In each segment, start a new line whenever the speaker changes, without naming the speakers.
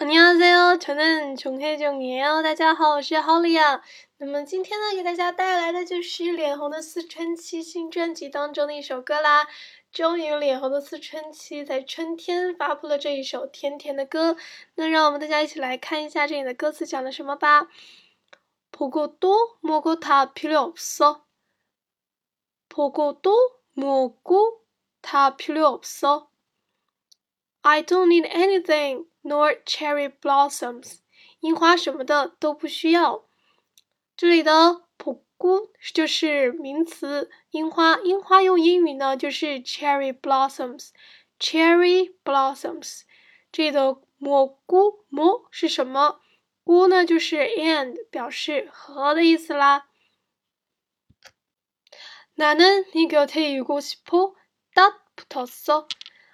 你好，大家好，저는종혜종이에요大家好，我是 Holly 那么今天呢，给大家带来的就是脸红的思春期新专辑当中的一首歌啦。终于，脸红的思春期在春天发布了这一首甜甜的歌。那让我们大家一起来看一下这里的歌词讲的什么吧。보고도먹고다필요없어보고도먹고다필요없어 I don't need anything nor cherry blossoms，樱花什么的都不需要。这里的蘑菇就是名词，樱花，樱花用英语呢就是 cherry blossoms，cherry blossoms。这里的蘑菇，蘑是什么？菇呢就是 and，表示和的意思啦。나는네곁에있고싶어딱붙었어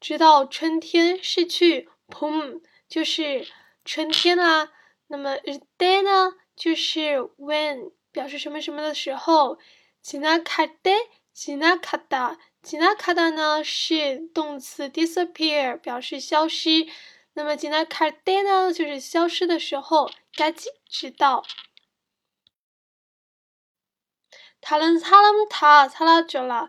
直到春天逝去，pom 就是春天啦。那么 day 呢，就是 when 表示什么什么的时候。지나갈 때， 지나가 다， 지나가다呢是动词 disappear 表示消失。那么지나갈 때呢就是消失的时候。까지知道。다른사람다사라져 라，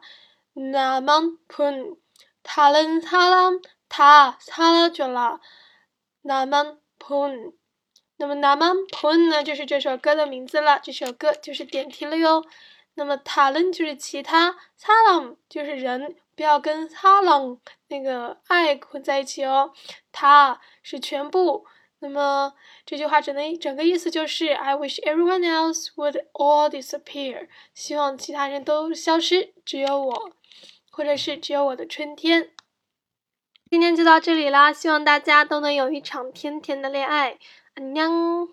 나만푼 他人他人他他了就了，那么폰那么那么폰呢就是这首歌的名字了，这首歌就是点题了哟。那么他人就是其他，사람就是人，不要跟사람那个爱混在一起哦。他是全部，那么这句话整的整个意思就是 I wish everyone else would all disappear，希望其他人都消失，只有我。 或者是只有我的春天。今天就到这里啦，希望大家都能有一场甜甜的恋爱。安 녕。